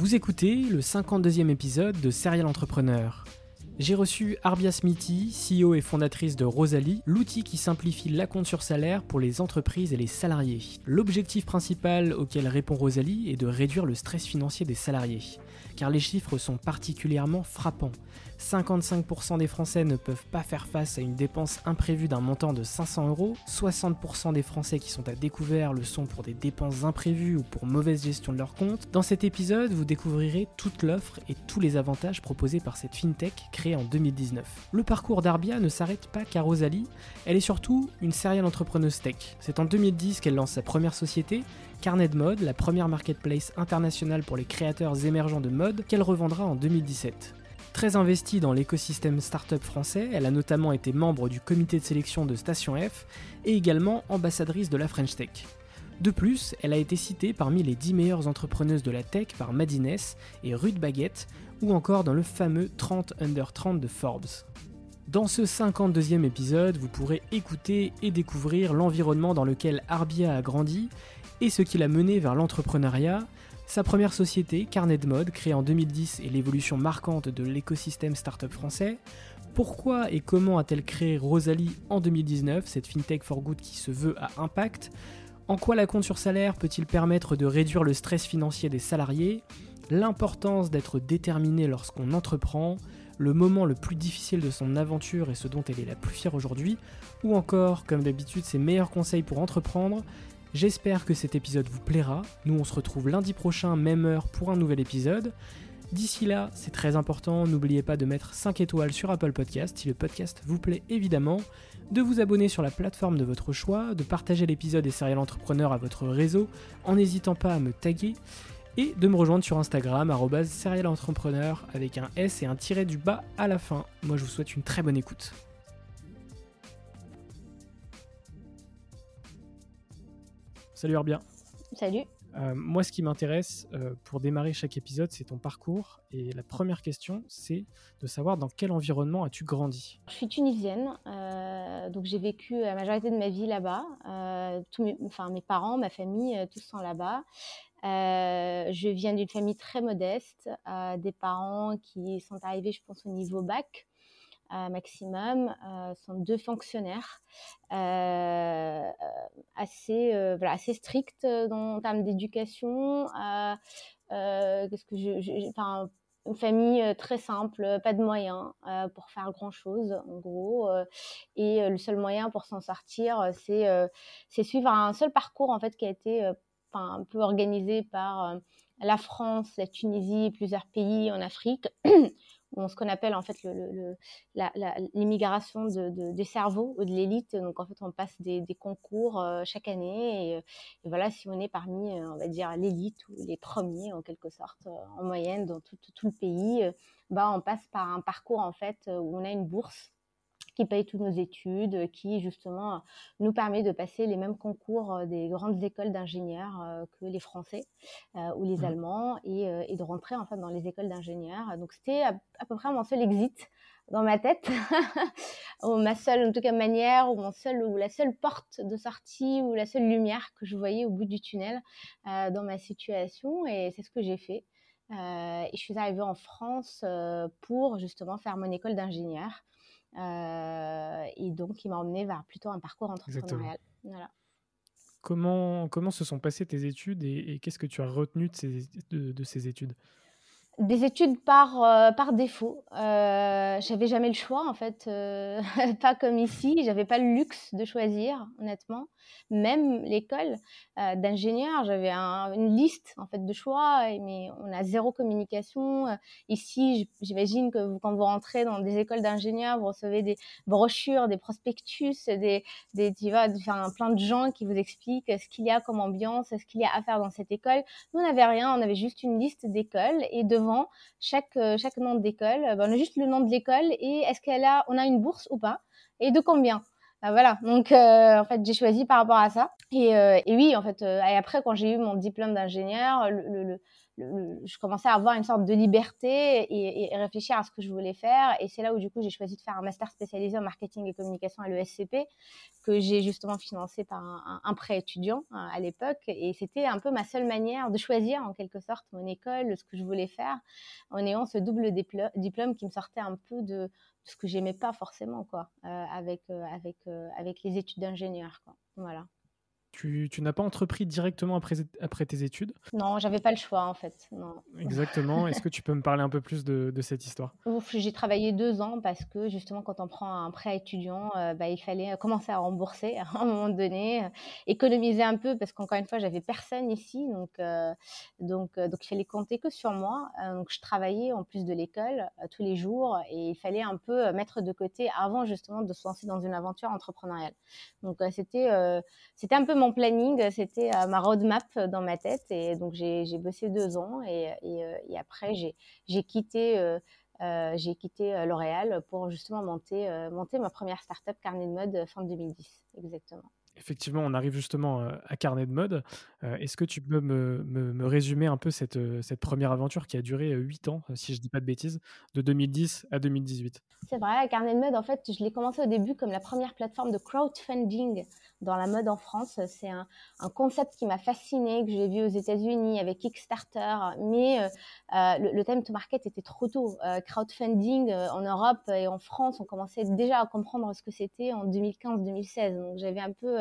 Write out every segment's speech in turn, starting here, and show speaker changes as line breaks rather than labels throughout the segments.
Vous écoutez le 52e épisode de Serial Entrepreneur, j'ai reçu Arbia Smithy, CEO et fondatrice de Rosalie, l'outil qui simplifie la compte sur salaire pour les entreprises et les salariés. L'objectif principal auquel répond Rosalie est de réduire le stress financier des salariés, car les chiffres sont particulièrement frappants. 55% des Français ne peuvent pas faire face à une dépense imprévue d'un montant de 500 euros, 60% des Français qui sont à découvert le sont pour des dépenses imprévues ou pour mauvaise gestion de leur compte. Dans cet épisode, vous découvrirez toute l'offre et tous les avantages proposés par cette fintech créée en 2019. Le parcours d'Arbia ne s'arrête pas qu'à Rosalie, elle est surtout une serial entrepreneuse tech. C'est en 2010 qu'elle lance sa première société Carnet de mode, la première marketplace internationale pour les créateurs émergents de mode, qu'elle revendra en 2017. Très investie dans l'écosystème startup français, elle a notamment été membre du comité de sélection de Station F et également ambassadrice de la French Tech. De plus, elle a été citée parmi les 10 meilleures entrepreneuses de la tech par Madines et Ruth Baguette, ou encore dans le fameux 30 under 30 de Forbes. Dans ce 52e épisode, vous pourrez écouter et découvrir l'environnement dans lequel Arbia a grandi et ce qui l'a mené vers l'entrepreneuriat, sa première société, Carnet de mode, créée en 2010 et l'évolution marquante de l'écosystème startup français. Pourquoi et comment a-t-elle créé Rosalie en 2019, cette fintech for good qui se veut à impact? En quoi la compte sur salaire peut-il permettre de réduire le stress financier des salariés? L'importance d'être déterminé lorsqu'on entreprend, le moment le plus difficile de son aventure et ce dont elle est la plus fière aujourd'hui, ou encore, comme d'habitude, ses meilleurs conseils pour entreprendre, J'espère que cet épisode vous plaira. Nous, on se retrouve lundi prochain, même heure, pour un nouvel épisode. D'ici là, c'est très important, n'oubliez pas de mettre 5 étoiles sur Apple Podcast si le podcast vous plaît évidemment, de vous abonner sur la plateforme de votre choix, de partager l'épisode des Serial Entrepreneurs à votre réseau en n'hésitant pas à me taguer, et de me rejoindre sur Instagram, serialentrepreneur avec un S et un tiret du bas à la fin. Moi je vous souhaite une très bonne écoute. Salut Arbia.
Salut.
Euh, moi, ce qui m'intéresse euh, pour démarrer chaque épisode, c'est ton parcours. Et la première question, c'est de savoir dans quel environnement as-tu grandi?
Je suis tunisienne, euh, donc j'ai vécu la majorité de ma vie là-bas. mes, enfin, mes parents, ma famille, tous sont là-bas. je viens d'une famille très modeste, des parents qui sont arrivés, je pense, au niveau bac maximum euh, sont deux fonctionnaires euh, assez, euh, voilà, assez stricts en termes d'éducation. Qu'est-ce une famille très simple, pas de moyens pour faire grand chose en gros, et le seul moyen pour s'en sortir, c'est suivre un seul parcours en fait qui a été un peu organisé par la France, la Tunisie plusieurs pays en Afrique ce qu'on appelle en fait l'immigration de, des cerveaux ou de l'élite. Donc en fait, on passe des, concours chaque année et, voilà, si on est parmi, on va dire, l'élite ou les premiers en quelque sorte en moyenne dans tout, tout le pays, bah, on passe par un parcours en fait où on a une bourse qui paye toutes nos études, qui justement nous permet de passer les mêmes concours euh, des grandes écoles d'ingénieurs euh, que les Français euh, ou les mmh. Allemands et, de rentrer en fait dans les écoles d'ingénieurs. Donc c'était à, peu près mon seul exit dans ma tête, ou ma seule en tout cas manière, ou mon seul ou la seule porte de sortie ou la seule lumière que je voyais au bout du tunnel dans ma situation et c'est ce que j'ai fait. et je suis arrivée en France pour justement faire mon école d'ingénieur. Euh, et donc, il m'a emmené vers plutôt un parcours entrepreneurial. Voilà.
Comment, comment se sont passées tes études et, qu'est-ce que tu as retenu de ces, de ces études?
Des études par, euh, par défaut. Euh, j'avais jamais le choix, en fait. Euh, pas comme ici. J'avais pas le luxe de choisir, honnêtement. Même l'école euh, d'ingénieur, j'avais une liste, en fait, de choix, mais on a zéro communication. Ici, j'imagine que quand vous rentrez dans des écoles d'ingénieurs, vous recevez des brochures, des prospectus, des, des, tu vois, plein de gens qui vous expliquent ce qu'il y a comme ambiance, ce qu'il y a à faire dans cette école. Nous, on n'avait rien. On avait juste une liste d'écoles et devant chaque, euh, chaque nom d'école, ben, on a juste le nom de l'école et est-ce qu'elle a, on a une bourse ou pas et de combien. Ben, voilà, donc euh, en fait j'ai choisi par rapport à ça. Et, euh, oui, en fait, et après quand j'ai eu mon diplôme d'ingénieur, le, je commençais à avoir une sorte de liberté et, réfléchir à ce que je voulais faire. Et c'est là où, du coup, j'ai choisi de faire un master spécialisé en marketing et communication à l'ESCP, que j'ai justement financé par un, prêt étudiant hein, à l'époque. Et c'était un peu ma seule manière de choisir, en quelque sorte, mon école, ce que je voulais faire, en ayant ce double diplôme qui me sortait un peu de, ce que j'aimais pas forcément, quoi, euh, avec, euh, avec, euh, avec les études d'ingénieur, quoi. Voilà.
Tu, tu n'as pas entrepris directement après, après tes études
Non, j'avais pas le choix en fait. Non.
Exactement. Est-ce que tu peux me parler un peu plus de, de cette histoire?
J'ai travaillé deux ans parce que justement, quand on prend un prêt étudiant, euh, bah, il fallait commencer à rembourser à un moment donné, euh, économiser un peu parce qu'encore une fois, j'avais personne ici, donc, euh, donc, donc il fallait compter que sur moi. donc je travaillais en plus de l'école tous les jours et il fallait un peu mettre de côté avant justement de se lancer dans une aventure entrepreneuriale. Donc c'était c'était un peu mon planning, c'était euh, ma roadmap dans ma tête. Et donc, j'ai bossé deux ans et, euh, après, j'ai quitté. Euh, quitté L'Oréal pour justement monter, monter ma première startup Carnet de mode fin 2010, exactement.
Effectivement, on arrive justement à Carnet de mode. Est-ce que tu peux me, me, résumer un peu cette, première aventure qui a duré 8 ans, si je ne dis pas de bêtises, de 2010 à 2018
C'est vrai, Carnet de mode, en fait, je l'ai commencé au début comme la première plateforme de crowdfunding dans la mode en France. C'est un, concept qui m'a fasciné, que j'ai vu aux États-Unis avec Kickstarter, mais euh, euh le, le, time to market était trop tôt. Euh, crowdfunding euh, en Europe et en France, on commençait déjà à comprendre ce que c'était en 2015-2016. Donc j'avais un peu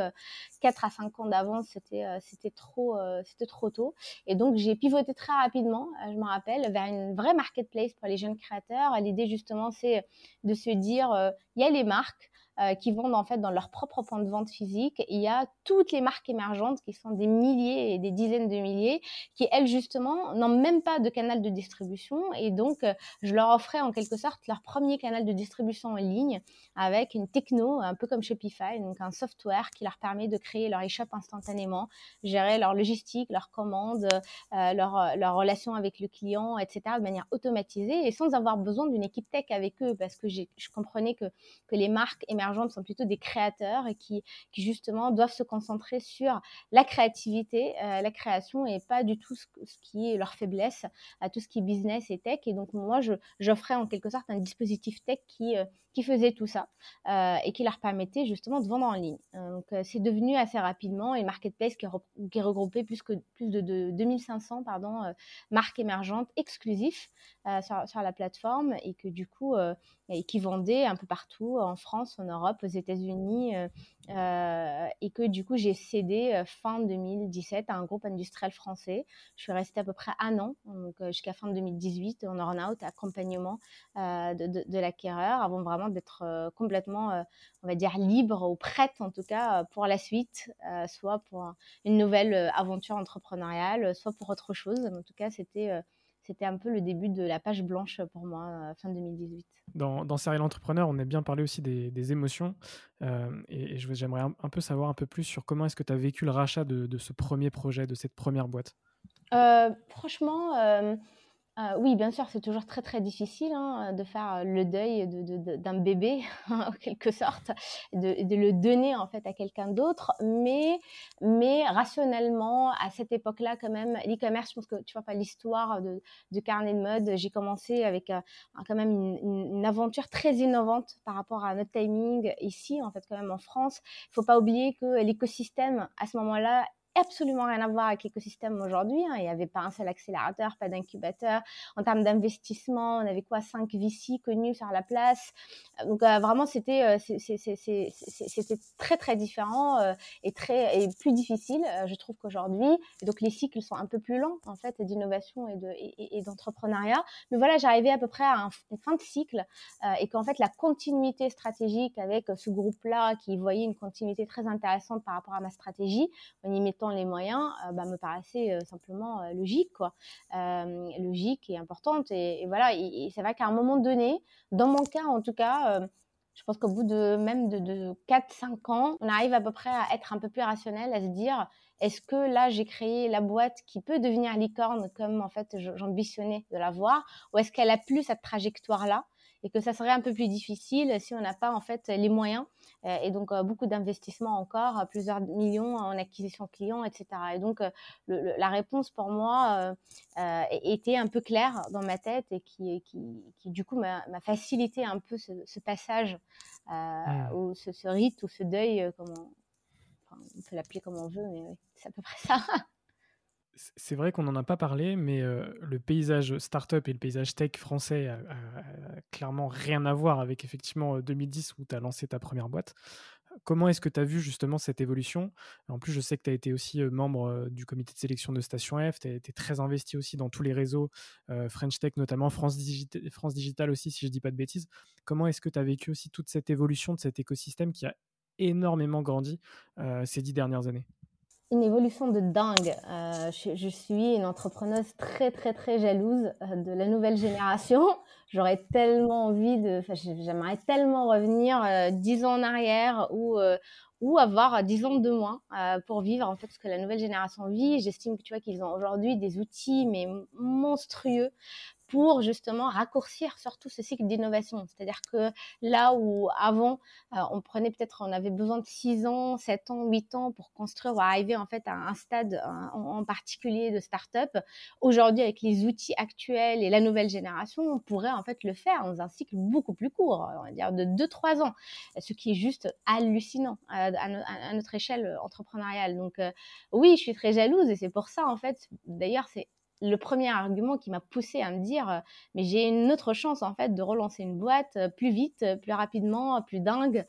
4 à 5 ans d'avance, c'était c'était trop c'était trop tôt. Et donc j'ai pivoté très rapidement, je me rappelle, vers une vraie marketplace pour les jeunes créateurs. L'idée justement, c'est de se dire, il y a les marques euh, qui vendent en fait dans leur propre point de vente physique. Il y a toutes les marques émergentes qui sont des milliers et des dizaines de milliers qui, elles, justement, n'ont même pas de canal de distribution. Et donc, euh, je leur offrais en quelque sorte leur premier canal de distribution en ligne avec une techno, un peu comme Shopify, donc un software qui leur permet de créer leur e-shop instantanément, gérer leur logistique, leurs commandes, euh, leur, leur relation avec le client, etc., de manière automatisée et sans avoir besoin d'une équipe tech avec eux parce que je comprenais que les marques émergentes sont plutôt des créateurs qui, justement doivent se concentrer sur la créativité, euh, la création et pas du tout ce, qui est leur faiblesse, à tout ce qui est business et tech. Et donc moi, j'offrais en quelque sorte un dispositif tech qui, euh, qui faisait tout ça euh, et qui leur permettait justement de vendre en ligne. donc c'est devenu assez rapidement une marketplace qui, regroupait plus, que, plus de, de 2500 pardon, marques émergentes exclusives sur, la plateforme et que du coup, et qui vendait un peu partout en France, en Europe, aux États-Unis, euh, euh, et que du coup j'ai cédé euh, fin 2017 à un groupe industriel français. Je suis restée à peu près un an, jusqu'à fin 2018 en earn-out, accompagnement de, de l'acquéreur, avant vraiment d'être complètement, on va dire, libre ou prête en tout cas pour la suite, soit pour une nouvelle aventure entrepreneuriale, soit pour autre chose. En tout cas, c'était c'était un peu le début de la page blanche pour moi, fin 2018.
Dans, dans Serial Entrepreneur, on a bien parlé aussi des, émotions. et, j'aimerais un, peu savoir un peu plus sur comment est-ce que tu as vécu le rachat de, de, ce premier projet, de cette première boîte?
franchement, euh, oui, bien sûr, c'est toujours très très difficile hein, de faire le deuil d'un bébé, en quelque sorte, de, le donner en fait à quelqu'un d'autre. Mais, mais rationnellement, à cette époque-là, quand même, l'e-commerce, je pense que tu vois pas l'histoire du carnet de mode. J'ai commencé avec euh, quand même une, aventure très innovante par rapport à notre timing ici, en fait, quand même en France. Il faut pas oublier que l'écosystème à ce moment-là absolument rien à voir avec l'écosystème aujourd'hui. Hein. Il n'y avait pas un seul accélérateur, pas d'incubateur. En termes d'investissement, on avait quoi Cinq VC connus sur la place. Donc euh, vraiment, c'était euh, c'était très très différent euh, et très et plus difficile, je trouve qu'aujourd'hui. Donc les cycles sont un peu plus lents en fait d'innovation et de et, d'entrepreneuriat. Mais voilà, j'arrivais à peu près à une fin de cycle et qu'en fait la continuité stratégique avec ce groupe-là qui voyait une continuité très intéressante par rapport à ma stratégie, en y les moyens, euh, bah, me paraissait euh, simplement euh, logique, quoi. logique et importante. Et, voilà, et, c'est vrai qu'à un moment donné, dans mon cas en tout cas, je pense qu'au bout de même de, de 4-5 ans, on arrive à peu près à être un peu plus rationnel, à se dire est-ce que là j'ai créé la boîte qui peut devenir licorne comme en fait j'ambitionnais de la voir, ou est-ce qu'elle a plus cette trajectoire là et que ça serait un peu plus difficile si on n'a pas en fait les moyens et donc euh, beaucoup d'investissements encore, plusieurs millions en acquisition client, etc. Et donc euh, la réponse pour moi était un peu claire dans ma tête et qui, qui, qui du coup m'a facilité un peu ce, passage mmh. ou ce, rite ou ce deuil, comme on, on peut l'appeler comme on veut, mais c'est à peu près ça.
c'est vrai qu'on n'en a pas parlé, mais le paysage startup et le paysage tech français a, clairement rien à voir avec effectivement 2010 où tu as lancé ta première boîte. Comment est-ce que tu as vu justement cette évolution? En plus, je sais que tu as été aussi membre du comité de sélection de Station F, tu as été très investi aussi dans tous les réseaux French Tech, notamment France, France Digital aussi, si je ne dis pas de bêtises. Comment est-ce que tu as vécu aussi toute cette évolution de cet écosystème qui a énormément grandi ces dix dernières années?
Une évolution de dingue. Euh, je, suis une entrepreneuse très, très, très jalouse euh, de la nouvelle génération. J'aurais tellement envie de, j'aimerais tellement revenir euh, dix ans en arrière ou, ou avoir dix ans de moins pour vivre en fait ce que la nouvelle génération vit. J'estime que tu vois qu'ils ont aujourd'hui des outils mais monstrueux pour justement raccourcir surtout ce cycle d'innovation. C'est-à-dire que là où avant, euh, on prenait peut-être, on avait besoin de 6 ans, 7 ans, 8 ans pour construire ou arriver en fait à un stade en, particulier de start-up, aujourd'hui avec les outils actuels et la nouvelle génération, on pourrait en fait le faire dans un cycle beaucoup plus court, on va dire de 2-3 ans, ce qui est juste hallucinant à, notre échelle entrepreneuriale. Donc euh, oui, je suis très jalouse et c'est pour ça en fait, d'ailleurs c'est le premier argument qui m'a poussé à me dire euh, mais j'ai une autre chance en fait de relancer une boîte euh, plus vite, euh, plus rapidement, plus dingue,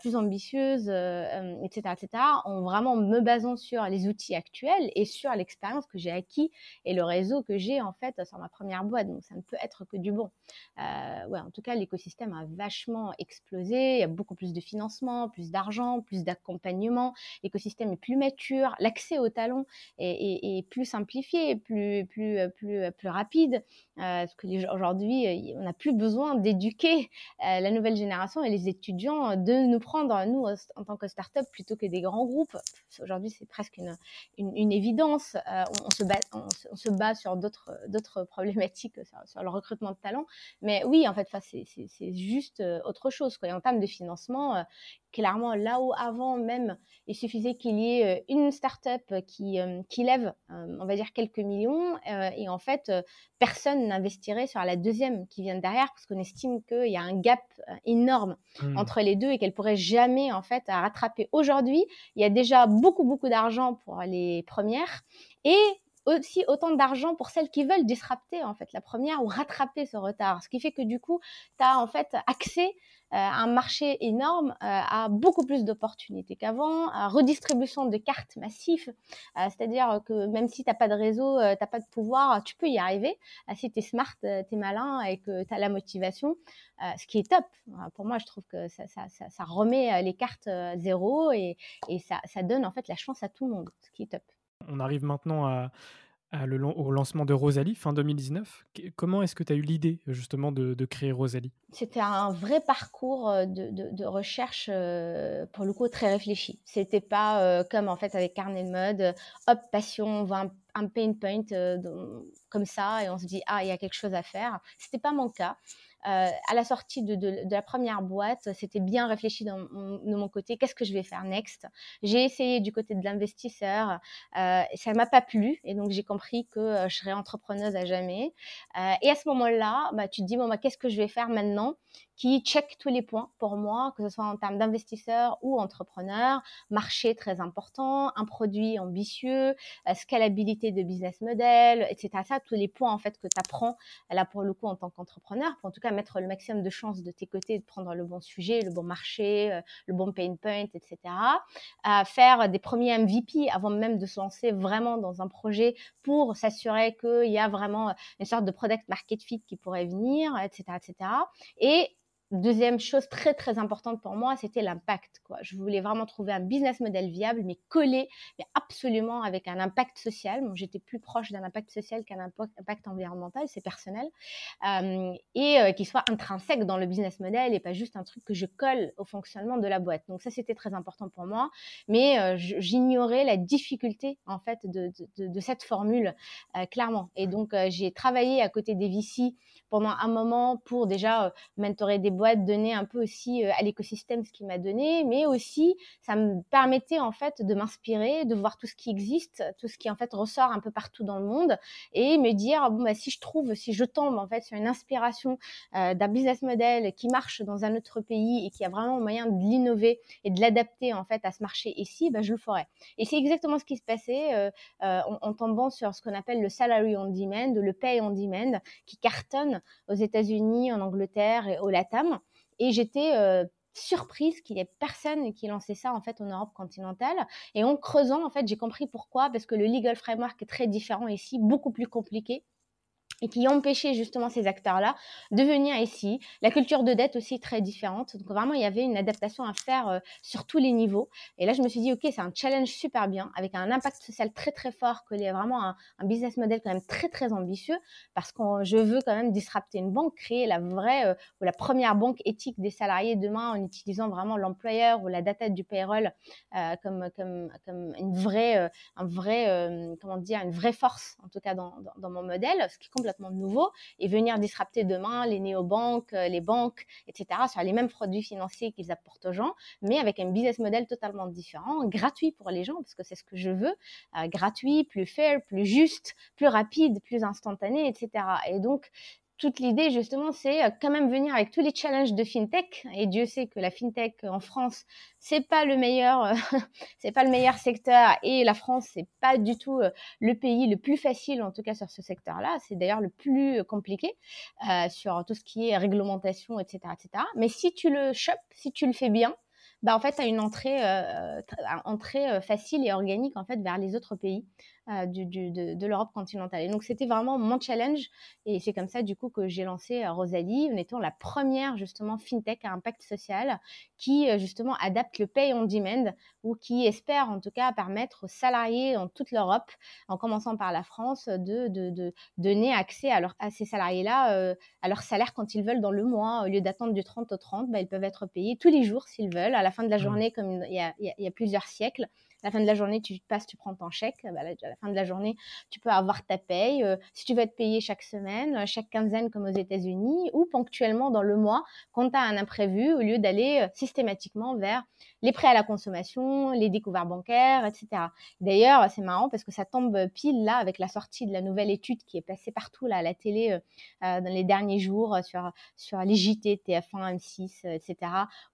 plus ambitieuse, etc., etc. En vraiment me basant sur les outils actuels et sur l'expérience que j'ai acquis et le réseau que j'ai en fait sur ma première boîte. Donc ça ne peut être que du bon. ouais, en tout cas l'écosystème a vachement explosé. Il y a beaucoup plus de financement, plus d'argent, plus d'accompagnement. L'écosystème est plus mature, l'accès aux talents est, est plus simplifié, plus plus, euh, euh, plus, rapide. Euh, parce que aujourd'hui, on n'a plus besoin d'éduquer la nouvelle génération et les étudiants de nous prendre, nous, en tant que start-up, plutôt que des grands groupes. Aujourd'hui, c'est presque une, une, évidence. on, se bat, on, se bat sur d'autres problématiques, sur, le recrutement de talents. Mais oui, en fait, c'est juste autre chose. Quoi. en termes de financement, clairement, là où avant même, il suffisait qu'il y ait une start-up qui, qui lève, on va dire, quelques millions euh, et en fait, euh, personne n'investirait sur la deuxième qui vient derrière parce qu'on estime qu'il y a un gap euh, énorme mmh. entre les deux et qu'elle pourrait jamais en fait rattraper. Aujourd'hui, il y a déjà beaucoup beaucoup d'argent pour les premières et aussi autant d'argent pour celles qui veulent disrupter en fait la première ou rattraper ce retard. Ce qui fait que du coup, tu as en fait accès euh, un marché énorme, euh, beaucoup plus d'opportunités qu'avant, à redistribution de cartes massives, euh, c'est-à-dire que même si tu n'as pas de réseau, tu n'as pas de pouvoir, tu peux y arriver. si tu es smart, tu es malin et que tu as la motivation, ce qui est top. Pour moi, je trouve que ça, ça, remet les cartes zéro et, et ça donne en fait la chance à tout le monde, ce qui est top.
On arrive maintenant au lancement de Rosalie fin 2019. Comment est-ce que tu as eu l'idée justement de, créer Rosalie?
C'était un vrai parcours euh, de, recherche, euh, pour le coup, très réfléchi. C'était pas euh, comme en fait avec Carnet de mode, hop, passion, on voit un, un pain point comme ça et on se dit, ah, il y a quelque chose à faire. C'était pas mon cas. Euh, à la sortie de, la première boîte, c'était bien réfléchi de mon côté. Qu'est-ce que je vais faire next? J'ai essayé du côté de l'investisseur, euh, ça m'a pas plu, et donc j'ai compris que euh, je serais entrepreneuse à jamais. Euh, et à ce moment-là, bah, tu te dis bon, bah, qu'est-ce que je vais faire maintenant? Qui check tous les points pour moi, que ce soit en termes d'investisseur ou entrepreneur, marché très important, un produit ambitieux, scalabilité de business model, etc. Ça, tous les points en fait que tu apprends là pour le coup en tant qu'entrepreneur, pour en tout cas mettre le maximum de chances de tes côtés, de prendre le bon sujet, le bon marché, euh, le bon pain point, etc. À faire des premiers MVP avant même de se lancer vraiment dans un projet pour s'assurer qu'il y a vraiment une sorte de product market fit qui pourrait venir, etc., etc. Et Deuxième chose très très importante pour moi, c'était l'impact. Je voulais vraiment trouver un business model viable, mais collé, mais absolument avec un impact social. J'étais plus proche d'un impact social qu'un impact environnemental, c'est personnel, euh, et euh, qui soit intrinsèque dans le business model et pas juste un truc que je colle au fonctionnement de la boîte. Donc ça, c'était très important pour moi, mais euh, j'ignorais la difficulté en fait de, cette formule euh, clairement. Et donc j'ai travaillé à côté des VC pendant un moment pour déjà mentorer des boîte donner un peu aussi euh, à l'écosystème ce qu'il m'a donné, mais aussi ça me permettait en fait de m'inspirer, de voir tout ce qui existe, tout ce qui en fait ressort un peu partout dans le monde et me dire bon bah si je trouve, si je tombe en fait sur une inspiration euh, d'un business model qui marche dans un autre pays et qui a vraiment moyen de l'innover et de l'adapter en fait à ce marché ici, bah, je le ferai. Et c'est exactement ce qui se passait euh, en, tombant sur ce qu'on appelle le salary on demand, le pay on demand, qui cartonne aux États-Unis, en Angleterre et au Latam et j'étais euh, surprise qu'il y ait personne qui lançait ça en fait en Europe continentale. Et en creusant, en fait, j'ai compris pourquoi, parce que le legal framework est très différent ici, beaucoup plus compliqué et qui empêchait justement ces acteurs-là de venir ici. La culture de dette aussi très différente. Donc vraiment, il y avait une adaptation à faire euh, sur tous les niveaux. Et là, je me suis dit, OK, c'est un challenge super bien, avec un impact social très, très fort, qu'il y vraiment un, business model quand même très, très ambitieux, parce que je veux quand même disrupter une banque, créer la vraie euh, ou la première banque éthique des salariés demain en utilisant vraiment l'employeur ou la data du payroll euh, comme, comme, comme une vraie, un vrai, comment dire, une vraie force, en tout cas dans mon modèle, ce qui est complètement nouveau et venir disrupter demain les néobanques, euh, les banques, etc. sur les mêmes produits financiers qu'ils apportent aux gens, mais avec un business model totalement différent, gratuit pour les gens, parce que c'est ce que je veux, euh, gratuit, plus fair, plus juste, plus rapide, plus instantané, etc. Et donc, toute l'idée justement, c'est euh, quand même venir avec tous les challenges de fintech. Et Dieu sait que la fintech en France, c'est pas le meilleur, euh, c'est pas le meilleur secteur. Et la France, c'est pas du tout euh, le pays le plus facile, en tout cas sur ce secteur-là. C'est d'ailleurs le plus compliqué euh, sur tout ce qui est réglementation, etc., etc. Mais si tu le chopes, si tu le fais bien, bah en fait, tu as une entrée, euh, entrée facile et organique en fait vers les autres pays. Euh, du, du, de, de l'Europe continentale. Et donc, c'était vraiment mon challenge. Et c'est comme ça, du coup, que j'ai lancé euh, Rosalie en étant la première, justement, fintech à impact social qui, euh, justement, adapte le pay on demand ou qui espère, en tout cas, permettre aux salariés en toute l'Europe, en commençant par la France, de, de, de donner accès à, leur, à ces salariés-là euh, à leur salaire quand ils veulent dans le mois. Au lieu d'attendre du 30 au 30, bah, ils peuvent être payés tous les jours s'ils veulent, à la fin de la mmh. journée, comme il y a, il y a plusieurs siècles la fin de la journée, tu passes, tu prends ton chèque. Bah, à la fin de la journée, tu peux avoir ta paye. Euh, si tu veux être payé chaque semaine, euh, chaque quinzaine comme aux États-Unis, ou ponctuellement dans le mois, quand tu as un imprévu, au lieu d'aller euh, systématiquement vers les prêts à la consommation, les découvertes bancaires, etc. D'ailleurs, c'est marrant parce que ça tombe pile là avec la sortie de la nouvelle étude qui est passée partout là à la télé dans les derniers jours sur sur les JT, TF1, M6, etc.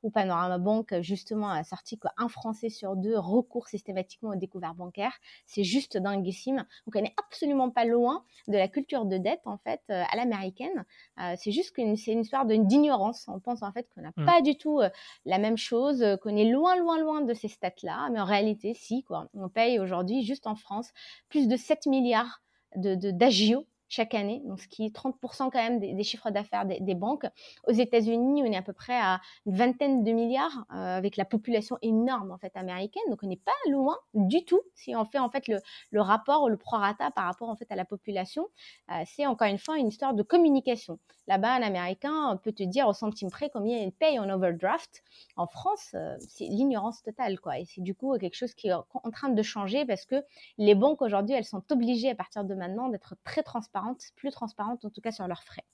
Où Panorama Bank justement a sorti qu'un Français sur deux recourt systématiquement aux découvertes bancaires. C'est juste dinguissime. Donc on n'est absolument pas loin de la culture de dette en fait euh, à l'américaine. Euh, c'est juste que c'est une histoire d'ignorance. On pense en fait qu'on n'a mmh. pas du tout euh, la même chose, qu'on est loin, loin, loin de ces stats-là. Mais en réalité, si quoi. On paye aujourd'hui juste en France plus de 7 milliards de d'agio chaque année, donc ce qui est 30% quand même des, chiffres d'affaires des, banques. Aux États-Unis, on est à peu près à une vingtaine de milliards euh, avec la population énorme en fait américaine, donc on n'est pas loin du tout si on fait en fait le, le rapport ou le prorata par rapport en fait à la population. Euh, c'est encore une fois une histoire de communication. Là-bas, un Américain peut te dire au centime près combien il paye en overdraft. En France, euh, c'est l'ignorance totale quoi, et c'est du coup quelque chose qui est en train de changer parce que les banques aujourd'hui, elles sont obligées à partir de maintenant d'être très transparentes plus transparentes en tout cas sur leurs frais.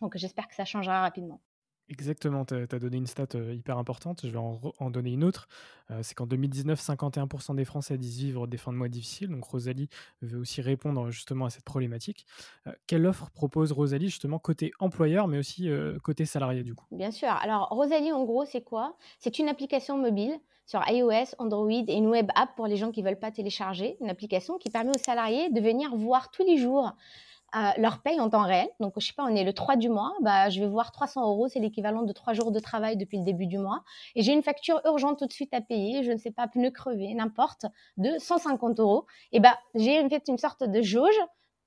Donc j'espère que ça changera rapidement.
Exactement, tu as, donné une stat euh, hyper importante, je vais en, donner une autre. Euh, c'est qu'en 2019, 51% des Français disent vivre des fins de mois difficiles. Donc Rosalie veut aussi répondre justement à cette problématique. Euh, quelle offre propose Rosalie justement côté employeur, mais aussi côté salarié du coup?
Bien sûr. Alors Rosalie, en gros, c'est quoi? C'est une application mobile sur iOS, Android et une web app pour les gens qui ne veulent pas télécharger. Une application qui permet aux salariés de venir voir tous les jours leur paye en temps réel. Donc, je sais pas, on est le 3 du mois, bah, je vais voir 300 euros, c'est l'équivalent de 3 jours de travail depuis le début du mois. Et j'ai une facture urgente tout de suite à payer, je ne sais pas, pneu crevé, n'importe, de 150 euros. Et bah, j'ai fait une sorte de jauge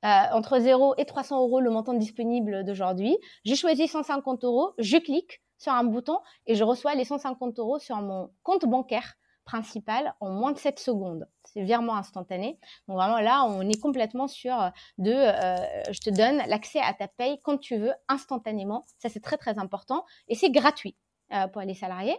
euh, entre 0 et 300 euros le montant disponible d'aujourd'hui. Je choisis 150 euros, je clique sur un bouton et je reçois les 150 euros sur mon compte bancaire principal en moins de 7 secondes. C'est virement instantané. Donc vraiment là, on est complètement sur euh, de euh, je te donne l'accès à ta paye quand tu veux instantanément. Ça, c'est très très important et c'est gratuit euh, pour les salariés.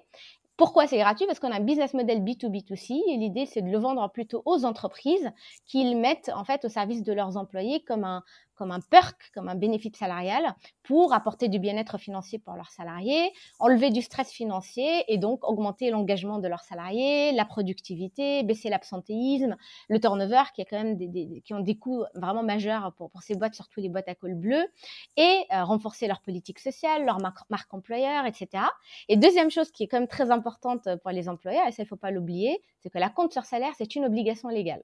Pourquoi c'est gratuit? Parce qu'on a un business model B2B2C et l'idée c'est de le vendre plutôt aux entreprises qu'ils mettent en fait au service de leurs employés comme un, comme un perk, comme un bénéfice salarial pour apporter du bien-être financier pour leurs salariés, enlever du stress financier et donc augmenter l'engagement de leurs salariés, la productivité, baisser l'absentéisme, le turnover qui, quand même des, qui ont des coûts vraiment majeurs pour, pour ces boîtes, surtout les boîtes à col bleu, et euh, renforcer leur politique sociale, leur marque, employeur, etc. Et deuxième chose qui est quand même très importante pour les employeurs, et ça il ne faut pas l'oublier, c'est que la compte sur salaire, c'est une obligation légale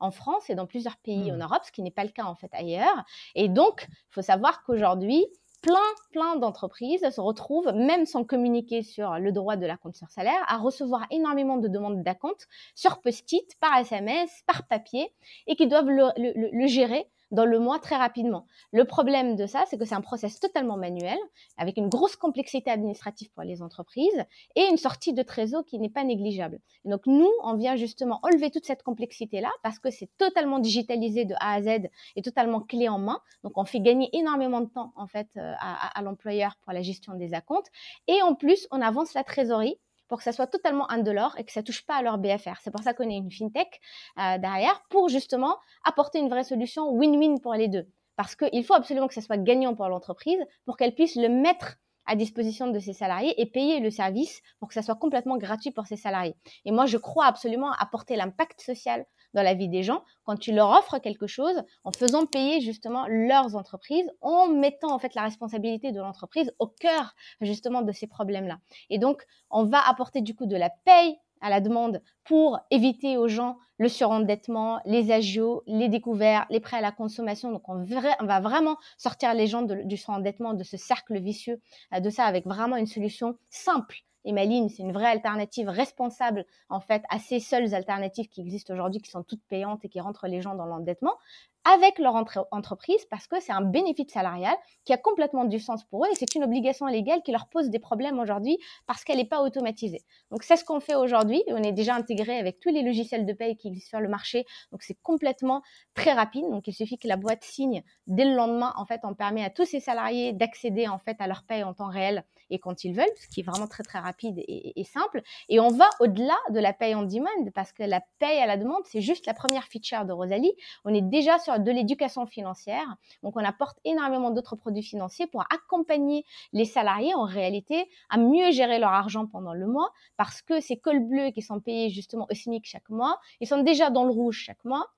en France et dans plusieurs pays en mmh. Europe, ce qui n'est pas le cas en fait ailleurs. Et donc, il faut savoir qu'aujourd'hui, plein, plein d'entreprises se retrouvent, même sans communiquer sur le droit de la compte sur salaire, à recevoir énormément de demandes d'acompte sur post-it, par SMS, par papier, et qui doivent le gérer dans le mois très rapidement. Le problème de ça, c'est que c'est un process totalement manuel, avec une grosse complexité administrative pour les entreprises et une sortie de trésor qui n'est pas négligeable. donc nous, on vient justement enlever toute cette complexité-là parce que c'est totalement digitalisé de A à Z et totalement clé en main. Donc on fait gagner énormément de temps en fait euh, à, à l'employeur pour la gestion des acomptes. Et en plus, on avance la trésorerie pour que ça soit totalement indolore et que ça touche pas à leur BFR. C'est pour ça qu'on est une fintech euh, derrière pour justement apporter une vraie solution win-win pour les deux. Parce qu'il faut absolument que ça soit gagnant pour l'entreprise pour qu'elle puisse le mettre à disposition de ses salariés et payer le service pour que ça soit complètement gratuit pour ses salariés. Et moi, je crois absolument apporter l'impact social dans la vie des gens quand tu leur offres quelque chose en faisant payer justement leurs entreprises, en mettant en fait la responsabilité de l'entreprise au cœur justement de ces problèmes-là. Et donc, on va apporter du coup de la paye à la demande pour éviter aux gens le surendettement, les agios, les découverts, les prêts à la consommation. Donc, on, va vraiment sortir les gens du surendettement, de ce cercle vicieux, euh, de ça avec vraiment une solution simple et Maline, c'est une vraie alternative responsable en fait à ces seules alternatives qui existent aujourd'hui, qui sont toutes payantes et qui rentrent les gens dans l'endettement avec leur entreprise parce que c'est un bénéfice salarial qui a complètement du sens pour eux et c'est une obligation légale qui leur pose des problèmes aujourd'hui parce qu'elle n'est pas automatisée. Donc c'est ce qu'on fait aujourd'hui on est déjà intégré avec tous les logiciels de paye qui existent sur le marché. Donc c'est complètement très rapide. Donc il suffit que la boîte signe dès le lendemain. En fait, on permet à tous ces salariés d'accéder en fait à leur paye en temps réel et quand ils veulent, ce qui est vraiment très très rapide et, et simple. Et on va au-delà de la paye en demand parce que la paye à la demande, c'est juste la première feature de Rosalie. On est déjà sur de l'éducation financière. Donc, on apporte énormément d'autres produits financiers pour accompagner les salariés en réalité à mieux gérer leur argent pendant le mois parce que ces cols bleus qui sont payés justement au SMIC chaque mois, ils sont déjà dans le rouge chaque mois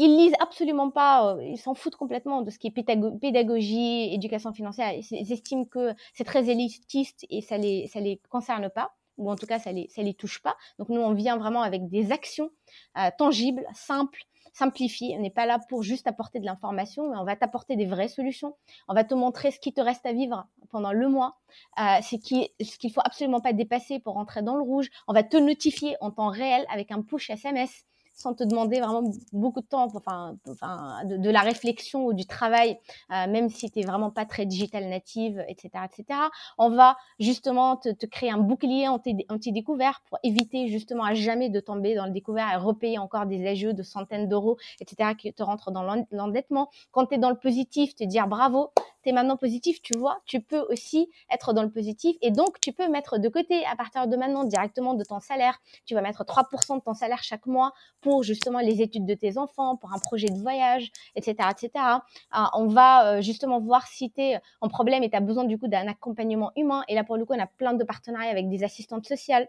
ils lisent absolument pas, euh, ils s'en foutent complètement de ce qui est pédagogie, éducation financière. Ils estiment que c'est très élitiste et ça les ça les concerne pas, ou en tout cas ça les ça les touche pas. Donc nous on vient vraiment avec des actions euh, tangibles, simples, simplifier. On n'est pas là pour juste apporter de l'information, mais on va t'apporter des vraies solutions. On va te montrer ce qui te reste à vivre pendant le mois, euh, ce qu'il ne faut absolument pas dépasser pour rentrer dans le rouge. On va te notifier en temps réel avec un push SMS sans te demander vraiment beaucoup de temps, enfin, de, la réflexion ou du travail, euh, même si tu n'es vraiment pas très digital native, etc., etc. On va justement te, créer un bouclier anti-découvert pour éviter justement à jamais de tomber dans le découvert et repayer encore des agios de centaines d'euros, etc., qui te rentrent dans l'endettement. Quand tu es dans le positif, te dire bravo, tu es maintenant positif, tu vois, tu peux aussi être dans le positif et donc tu peux mettre de côté à partir de maintenant directement de ton salaire. Tu vas mettre 3% de ton salaire chaque mois pour justement les études de tes enfants, pour un projet de voyage, etc., etc. Euh, on va euh, justement voir si tu es en problème et tu as besoin du coup d'un accompagnement humain. Et là, pour le coup, on a plein de partenariats avec des assistantes sociales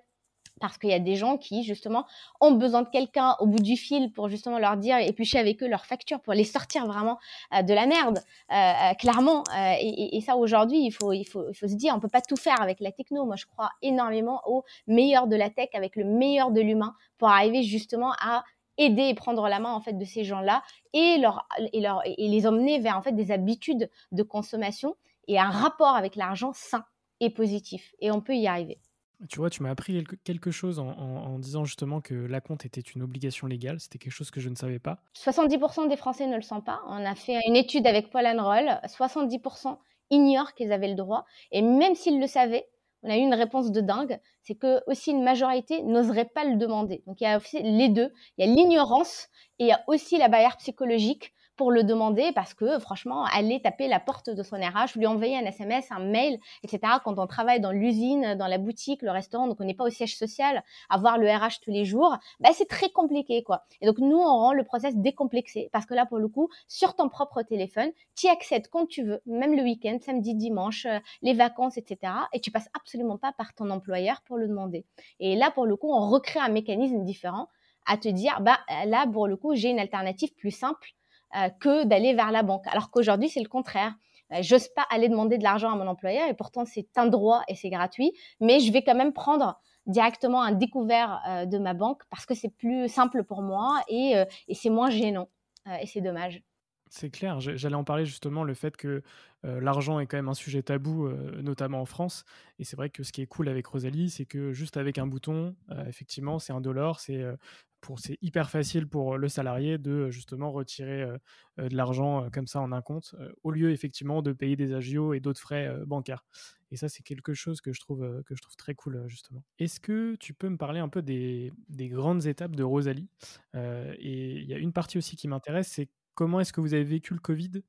parce qu'il y a des gens qui justement ont besoin de quelqu'un au bout du fil pour justement leur dire éplucher avec eux leurs factures pour les sortir vraiment euh, de la merde euh, euh, clairement et, ça aujourd'hui il faut, se dire on peut pas tout faire avec la techno moi je crois énormément au meilleur de la tech avec le meilleur de l'humain pour arriver justement à aider et prendre la main en fait de ces gens-là et leur et leur et les emmener vers en fait des habitudes de consommation et un rapport avec l'argent sain et positif et on peut y arriver.
Tu vois, tu m'as appris quelque chose en, disant justement que la compte était une obligation légale. C'était quelque chose que je ne savais pas.
70% des Français ne le sont pas. On a fait une étude avec Paul Roll. 70% ignorent qu'ils avaient le droit. Et même s'ils le savaient, on a eu une réponse de dingue. C'est que aussi une majorité n'oserait pas le demander. Donc il y a aussi les deux. Il y a l'ignorance et il y a aussi la barrière psychologique pour le demander parce que franchement, aller taper la porte de son RH, lui envoyer un SMS, un mail, etc. Quand on travaille dans l'usine, dans la boutique, le restaurant, donc on n'est pas au siège social, avoir le RH tous les jours, bah, c'est très compliqué quoi. Et donc nous, on rend le process décomplexé parce que là, pour le coup, sur ton propre téléphone, tu accèdes quand tu veux, même le week-end, samedi, dimanche, euh, les vacances, etc. Et tu passes absolument pas par ton employeur pour le demander. Et là, pour le coup, on recrée un mécanisme différent à te dire, bah là, pour le coup, j'ai une alternative plus simple euh, que d'aller vers la banque. Alors qu'aujourd'hui, c'est le contraire. Euh, j'ose pas aller demander de l'argent à mon employeur et pourtant c'est un droit et c'est gratuit, mais je vais quand même prendre directement un découvert euh, de ma banque parce que c'est plus simple pour moi et, c'est moins gênant et c'est dommage.
C'est clair, j'allais en parler justement, le fait que l'argent est quand même un sujet tabou, notamment en France. Et c'est vrai que ce qui est cool avec Rosalie, c'est que juste avec un bouton, effectivement, c'est un dollar, c'est c'est hyper facile pour le salarié de justement retirer de l'argent comme ça en un compte, au lieu effectivement de payer des agios et d'autres frais bancaires. Et ça, c'est quelque chose que je trouve, très cool, justement. Est-ce que tu peux me parler un peu des, des grandes étapes de Rosalie Et il y a une partie aussi qui m'intéresse, c'est comment est-ce que vous avez vécu le Covid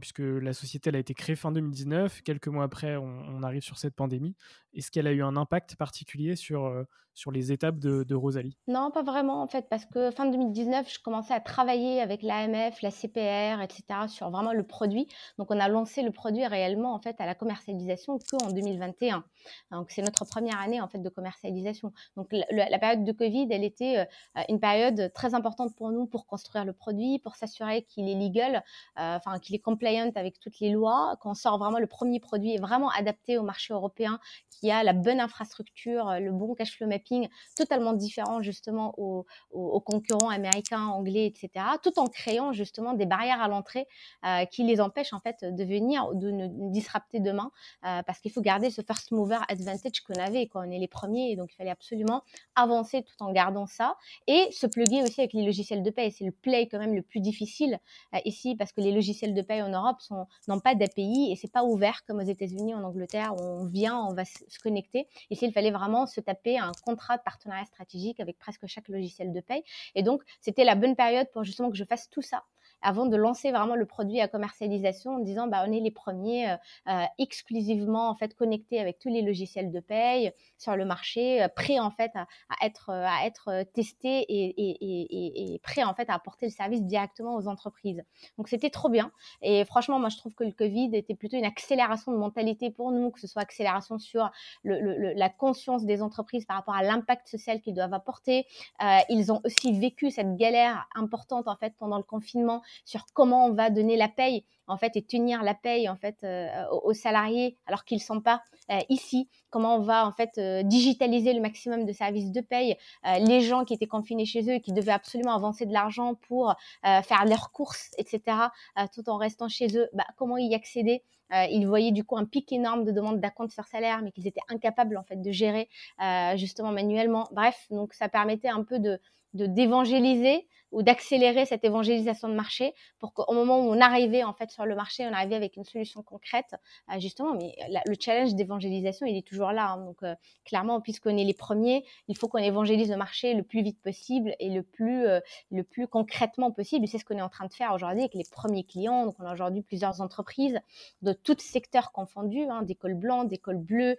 Puisque la société elle a été créée fin 2019, quelques mois après, on arrive sur cette pandémie. Est-ce qu'elle a eu un impact particulier sur, sur les étapes de, Rosalie?
Non, pas vraiment en fait, parce que fin 2019, je commençais à travailler avec l'AMF, la CPR, etc. sur vraiment le produit. Donc on a lancé le produit réellement en fait à la commercialisation que en 2021. Donc c'est notre première année en fait de commercialisation. Donc la, période de Covid, elle était euh, une période très importante pour nous pour construire le produit, pour s'assurer qu'il est legal, euh, enfin qu'il est compliant avec toutes les lois, qu'on sort vraiment le premier produit vraiment adapté au marché européen, qui a la bonne infrastructure, le bon cash flow mapping totalement différent justement aux, concurrents américains, anglais, etc., tout en créant justement des barrières à l'entrée euh, qui les empêchent en fait de venir, de nous disrupter demain, euh, parce qu'il faut garder ce first mover advantage qu'on avait, quand on est les premiers, et donc il fallait absolument avancer tout en gardant ça, et se pluguer aussi avec les logiciels de paie. C'est le play quand même le plus difficile euh, ici, parce que les logiciels de paie en Europe n'ont pas d'API et c'est pas ouvert comme aux États-Unis, en Angleterre, où on vient, on va se connecter. Ici, il fallait vraiment se taper un compte de partenariat stratégique avec presque chaque logiciel de paye. Et donc, c'était la bonne période pour justement que je fasse tout ça avant de lancer vraiment le produit à commercialisation en disant bah, on est les premiers euh, euh, exclusivement en fait connectés avec tous les logiciels de paye sur le marché, euh, prêts en fait à, être, à être testés et, et, et, prêts en fait à apporter le service directement aux entreprises. Donc c'était trop bien et franchement moi je trouve que le Covid était plutôt une accélération de mentalité pour nous, que ce soit accélération sur le, la conscience des entreprises par rapport à l'impact social qu'ils doivent apporter. ils ont aussi vécu cette galère importante en fait pendant le confinement sur comment on va donner la paye en fait et tenir la paye en fait euh, aux, salariés alors qu'ils sont pas euh, ici. Comment on va en fait euh, digitaliser le maximum de services de paye les gens qui étaient confinés chez eux et qui devaient absolument avancer de l'argent pour faire leurs courses etc tout en restant chez eux. Bah, comment y accéder? Ils voyaient du coup un pic énorme de demandes d'acompte sur salaire, mais qu'ils étaient incapables en fait de gérer justement manuellement. Bref, donc ça permettait un peu de, d'évangéliser ou d'accélérer cette évangélisation de marché pour qu'au moment où on arrivait en fait sur le marché, on arrivait avec une solution concrète, euh, justement. Mais le challenge d'évangélisation, il est toujours là. Hein. donc euh, clairement, puisqu'on est les premiers, il faut qu'on évangélise le marché le plus vite possible et le plus euh, le plus concrètement possible. C'est ce qu'on est en train de faire aujourd'hui avec les premiers clients. Donc on a aujourd'hui plusieurs entreprises tous secteurs confondus, hein, des cols blancs, des cols bleus,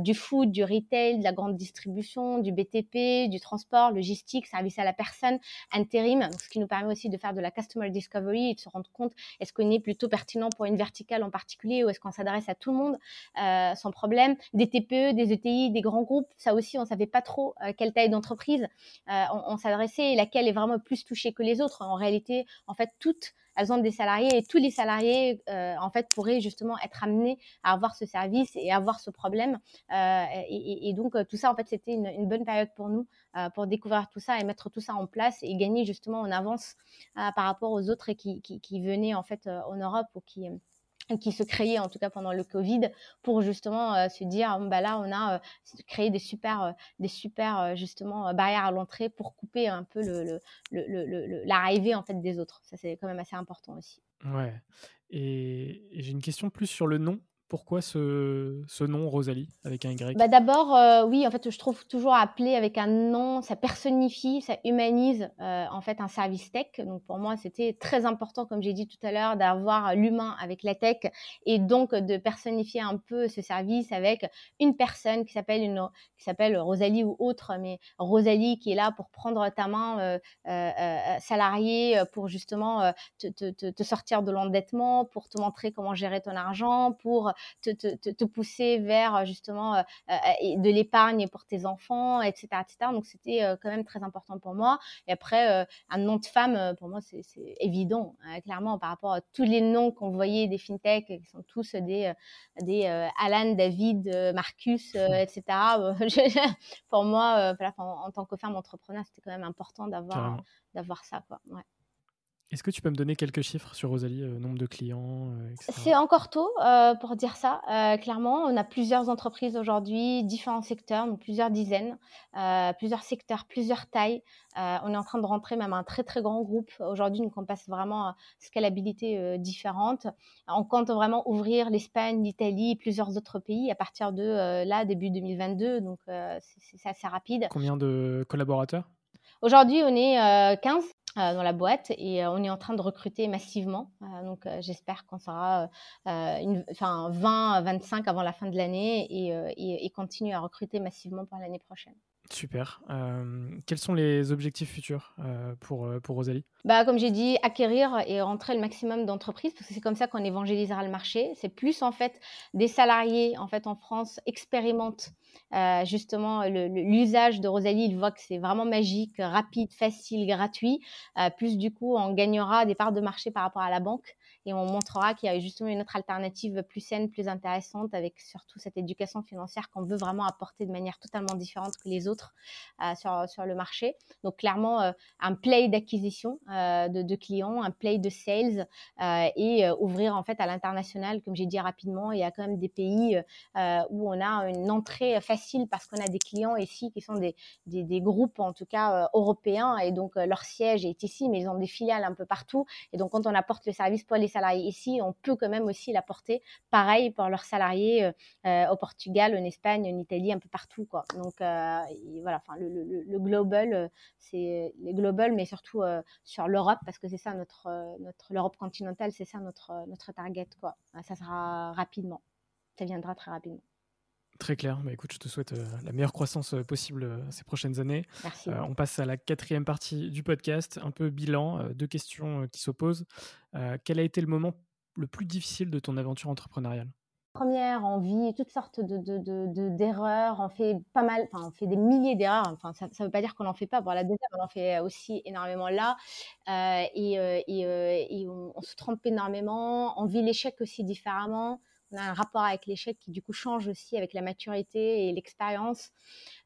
du food, du retail, de la grande distribution, du BTP, du transport, logistique, service à la personne, intérim ce qui nous permet aussi de faire de la customer discovery et de se rendre compte est-ce qu'on est plutôt pertinent pour une verticale en particulier ou est-ce qu'on s'adresse à tout le monde euh, sans problème. Des TPE, des ETI, des grands groupes, ça aussi on savait pas trop euh, quelle taille d'entreprise euh, on, s'adressait et laquelle est vraiment plus touchée que les autres. En réalité, en fait, toutes elles ont des salariés et tous les salariés en fait pourraient justement être amenés à avoir ce service et avoir ce problème. Et, donc tout ça en fait c'était une, bonne période pour nous euh, pour découvrir tout ça et mettre tout ça en place et gagner justement en avance euh, par rapport aux autres qui, qui, venaient en fait euh, en Europe ou qui qui se créaient en tout cas pendant le Covid pour justement se dire bah là on a créé des super des super justement barrières à l'entrée pour couper un peu le, le, l'arrivée en fait des autres. Ça c'est quand même assez important aussi.
Ouais. Et j'ai une question plus sur le nom pourquoi ce, nom Rosalie avec un Y?
Bah D'abord, euh, oui, en fait, je trouve toujours appeler avec un nom, ça personnifie, ça humanise euh, en fait un service tech. Donc pour moi, c'était très important, comme j'ai dit tout à l'heure, d'avoir l'humain avec la tech et donc de personnifier un peu ce service avec une personne qui s'appelle une qui s'appelle Rosalie ou autre, mais Rosalie qui est là pour prendre ta main euh, euh salarié pour justement te, te, te, sortir de l'endettement, pour te montrer comment gérer ton argent, pour te, te, te pousser vers euh, justement euh, euh, de l'épargne pour tes enfants, etc. etc. Donc c'était quand même très important pour moi. Et après, un nom de femme, pour moi, c'est évident, hein, clairement, par rapport à tous les noms qu'on voyait des fintechs, qui sont tous des, des Alan, David, Marcus, etc. pour moi, en, en, tant que femme entrepreneur, c'était quand même important d'avoir d'avoir ça. Quoi. Ouais.
Est-ce que tu peux me donner quelques chiffres sur Rosalie, euh, nombre de clients, euh,
C'est encore tôt euh, pour dire ça. clairement, on a plusieurs entreprises aujourd'hui, différents secteurs, donc plusieurs dizaines, plusieurs secteurs, plusieurs tailles. on est en train de rentrer même un très très grand groupe aujourd'hui, donc on passe vraiment à scalabilité différente. On compte vraiment ouvrir l'Espagne, l'Italie, plusieurs autres pays à partir de là début 2022, donc c'est assez rapide.
Combien de collaborateurs?
Aujourd'hui, on est 15 euh, dans la boîte et euh, on est en train de recruter massivement. Euh, donc j'espère qu'on sera une, enfin 20, 25 avant la fin de l'année et, et, et continuer à recruter massivement pour l'année prochaine.
Super. quels sont les objectifs futurs pour, pour Rosalie?
Bah, Comme j'ai dit, acquérir et rentrer le maximum d'entreprises, parce que c'est comme ça qu'on évangélisera le marché. C'est plus en fait des salariés en, fait, en France expérimentent justement l'usage de Rosalie. Ils voient que c'est vraiment magique, rapide, facile, gratuit. plus du coup, on gagnera des parts de marché par rapport à la banque et on montrera qu'il y a justement une autre alternative plus saine, plus intéressante, avec surtout cette éducation financière qu'on veut vraiment apporter de manière totalement différente que les autres euh, sur, sur le marché. Donc clairement, euh, un play d'acquisition euh, de, clients, un play de sales et ouvrir en fait à l'international, comme j'ai dit rapidement. Il y a quand même des pays où on a une entrée facile parce qu'on a des clients ici qui sont des, des, groupes en tout cas européens et donc leur siège est ici, mais ils ont des filiales un peu partout. Et donc quand on apporte le service pour les salariés ici, on peut quand même aussi l'apporter pareil pour leurs salariés euh, euh, au Portugal, en Espagne, en Italie, un peu partout. Quoi. Donc euh, voilà, le, global, c'est les global, mais surtout sur l'Europe, parce que c'est ça notre, notre l'Europe continentale, c'est ça notre, notre target. Quoi. Ça sera rapidement. Ça viendra très rapidement.
Très clair. Bah, écoute, je te souhaite la meilleure croissance possible ces prochaines années.
Merci.
on passe à la quatrième partie du podcast, un peu bilan, deux questions qui s'opposent. quel a été le moment le plus difficile de ton aventure entrepreneuriale?
Première, on vit toutes sortes d'erreurs, de, on fait pas mal, enfin, on fait des milliers d'erreurs. Enfin, ça ne veut pas dire qu'on n'en fait pas. Pour la deuxième, on en fait aussi énormément là. et, et, on, on, se trompe énormément. On vit l'échec aussi différemment on a un rapport avec l'échec qui du coup change aussi avec la maturité et l'expérience.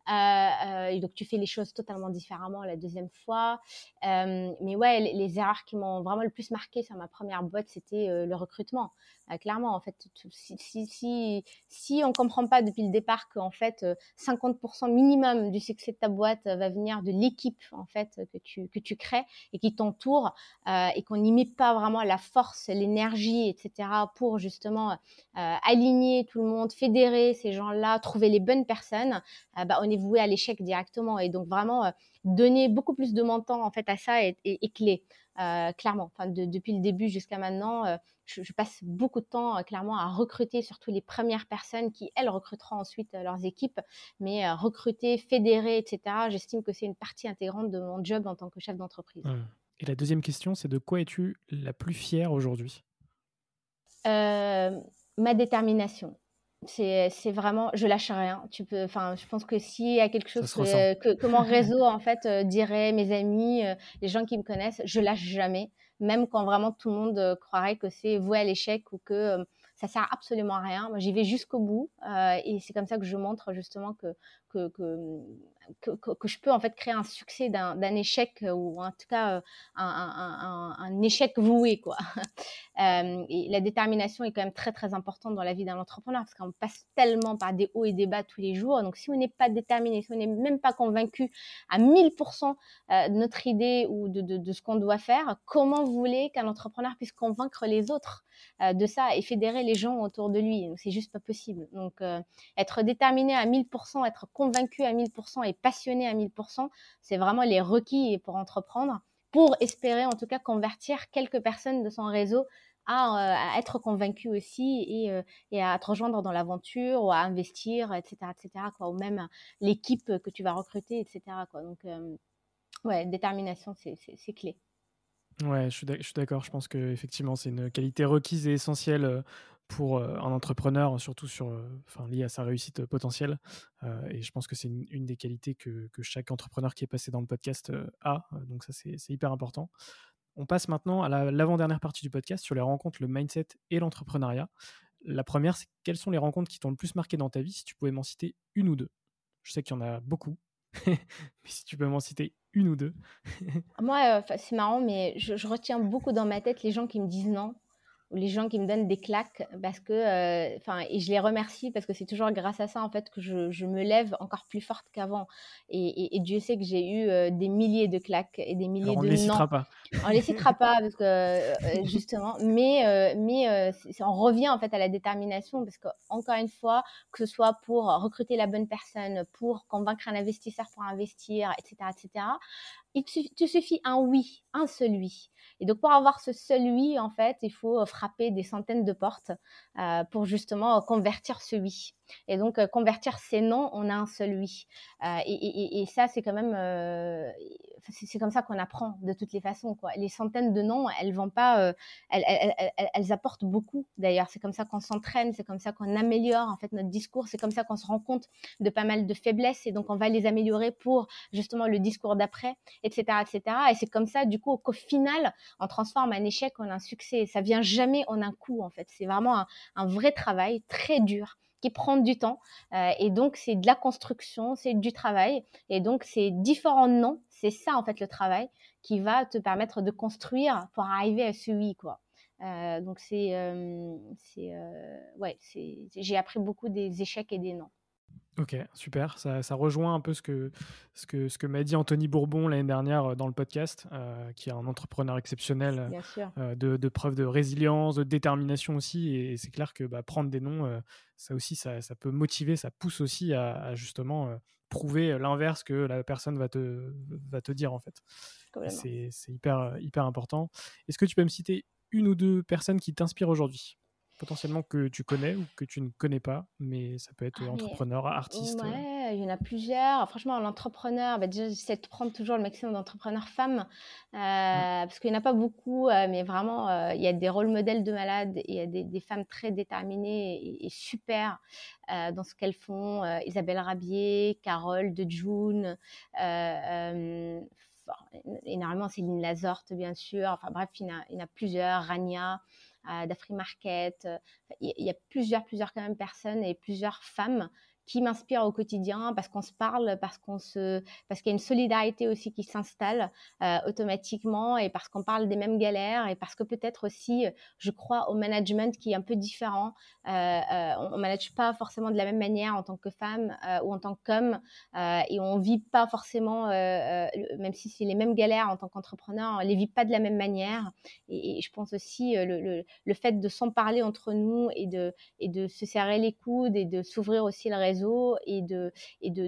Et donc, tu fais les choses totalement différemment la deuxième fois. mais ouais, les, erreurs qui m'ont vraiment le plus marqué sur ma première boîte, c'était le recrutement. clairement, en fait, si, si, si, si on comprend pas depuis le départ qu'en fait, 50% minimum du succès de ta boîte va venir de l'équipe en fait que tu, que tu crées et qui t'entoure et qu'on n'y met pas vraiment la force, l'énergie, etc. pour justement aligner tout le monde, fédérer ces gens-là, trouver les bonnes personnes, bah, on est voué à l'échec directement. Et donc vraiment donner beaucoup plus de montant en fait à ça est, clé. clairement, enfin, depuis le début jusqu'à maintenant, je, passe beaucoup de temps clairement à recruter surtout les premières personnes qui, elles, recruteront ensuite leurs équipes. Mais recruter, fédérer, etc., j'estime que c'est une partie intégrante de mon job en tant que chef d'entreprise.
Mmh. Et la deuxième question, c'est de quoi es-tu la plus fière aujourd'hui?
Ma détermination c'est vraiment je lâche rien. Tu peux enfin je pense que s'il y a quelque chose que, que, mon réseau en fait euh, dirait mes amis euh, les gens qui me connaissent je lâche jamais. Même quand vraiment tout le monde euh, croirait que c'est voué à l'échec ou que ça sert absolument à rien. Moi j'y vais jusqu'au bout et c'est comme ça que je montre justement que que, que, que, je peux en fait créer un succès d'un échec ou en tout cas un, un, échec voué quoi. et la détermination est quand même très très importante dans la vie d'un entrepreneur parce qu'on passe tellement par des hauts et des bas tous les jours. Donc si on n'est pas déterminé, si on n'est même pas convaincu à 1000% de notre idée ou de ce qu'on doit faire, comment vous voulez qu'un entrepreneur puisse convaincre les autres de ça et fédérer les gens autour de lui? C'est juste pas possible. Donc être déterminé à 1000%, être convaincu à 1000% et passionné à 1000%, c'est vraiment les requis pour entreprendre, pour espérer en tout cas convertir quelques personnes de son réseau à, euh, être convaincu aussi et, euh, et, à te rejoindre dans l'aventure ou à investir, etc., etc. Quoi, ou même l'équipe que tu vas recruter, etc. Donc, euh, ouais, détermination, c'est clé.
Ouais, je suis d'accord. Je pense qu'effectivement, c'est une qualité requise et essentielle pour un entrepreneur, surtout sur, enfin, lié à sa réussite potentielle. et je pense que c'est une, des qualités que, chaque entrepreneur qui est passé dans le podcast a. donc ça, c'est hyper important. On passe maintenant à l'avant-dernière partie du podcast sur les rencontres, le mindset et l'entrepreneuriat. La première, c'est quelles sont les rencontres qui t'ont le plus marqué dans ta vie, si tu pouvais m'en citer une ou deux. Je sais qu'il y en a beaucoup, mais si tu peux m'en citer une ou deux.
Moi, c'est marrant, mais je, retiens beaucoup dans ma tête les gens qui me disent non ou les gens qui me donnent des claques parce que, euh, enfin, et je les remercie parce que c'est toujours grâce à ça en fait que je, je me lève encore plus forte qu'avant. Et, et, Dieu sait que j'ai eu euh, des milliers de claques et des milliers
Alors on
de
les citera pas.
On les citera pas parce que euh, justement, mais mais on revient en fait à la détermination parce que encore une fois, que ce soit pour recruter la bonne personne, pour convaincre un investisseur pour investir, etc., etc. Il te suffit un oui, un seul oui. Et donc, pour avoir ce seul oui, en fait, il faut frapper des centaines de portes euh, pour justement convertir ce oui. Et donc, euh, convertir ces on a un seul oui. Euh, et, ça, c'est quand même, euh, c'est comme ça qu'on apprend de toutes les façons. Les centaines de noms, elles vont pas, elles, apportent beaucoup. D'ailleurs, c'est comme ça qu'on s'entraîne, c'est comme ça qu'on améliore en fait notre discours, c'est comme ça qu'on se rend compte de pas mal de faiblesses et donc on va les améliorer pour justement le discours d'après, etc., etc. Et c'est comme ça, du coup, qu'au final, on transforme un échec en un succès. Ça vient jamais en un coup, en fait. C'est vraiment un vrai travail très dur qui du temps. Euh, et donc, c'est de la construction, c'est du travail. Et donc, c'est différents noms. C'est ça, en fait, le travail qui va te permettre de construire pour arriver à ce oui, quoi. Euh, donc, c'est, euh, c'est, ouais, j'ai appris beaucoup des échecs et des noms.
Ok, super. Ça, ça, rejoint un peu ce que, ce que, ce que m'a dit Anthony Bourbon l'année dernière euh, dans le podcast, euh, qui est un entrepreneur exceptionnel, euh, de, de preuve de résilience, de détermination aussi. Et, c'est clair que bah, prendre des noms, ça aussi, ça, ça, peut motiver, ça pousse aussi à, justement prouver l'inverse que la personne va te, va te dire en fait. C'est hyper, hyper important. Est-ce que tu peux me citer une ou deux personnes qui t'inspirent aujourd'hui? Potentiellement que tu connais ou que tu ne connais pas, mais ça peut être ah, entrepreneur, artiste.
Euh. Ouais, il y en a plusieurs. Franchement, l'entrepreneur, bah déjà, j'essaie de prendre toujours le maximum d'entrepreneurs femmes, euh, mmh. parce qu'il n'y en a pas beaucoup, euh, mais vraiment, il y a des rôles modèles de malades, il y a des, femmes très déterminées et, super dans ce qu'elles font. Isabelle Rabier, Carole de June, énormément Céline Lazorte, bien sûr. Enfin bref, il y en a, il y en a plusieurs, Rania d'Afrimarket. Il y a plusieurs, plusieurs quand même personnes et plusieurs femmes qui m'inspirent au quotidien parce qu'on se parle, parce qu'on se, parce qu'il y a une solidarité aussi qui s'installe automatiquement et parce qu'on parle des mêmes galères et parce que peut-être aussi, je crois au management qui est un peu différent. on, ne manage pas forcément de la même manière en tant que femme ou en tant qu'homme et on vit pas forcément, même si c'est les mêmes galères en tant qu'entrepreneur, on les vit pas de la même manière. Et, je pense aussi le, le, fait de s'en parler entre nous et de, et de se serrer les coudes et de s'ouvrir aussi le réseau et de, et de,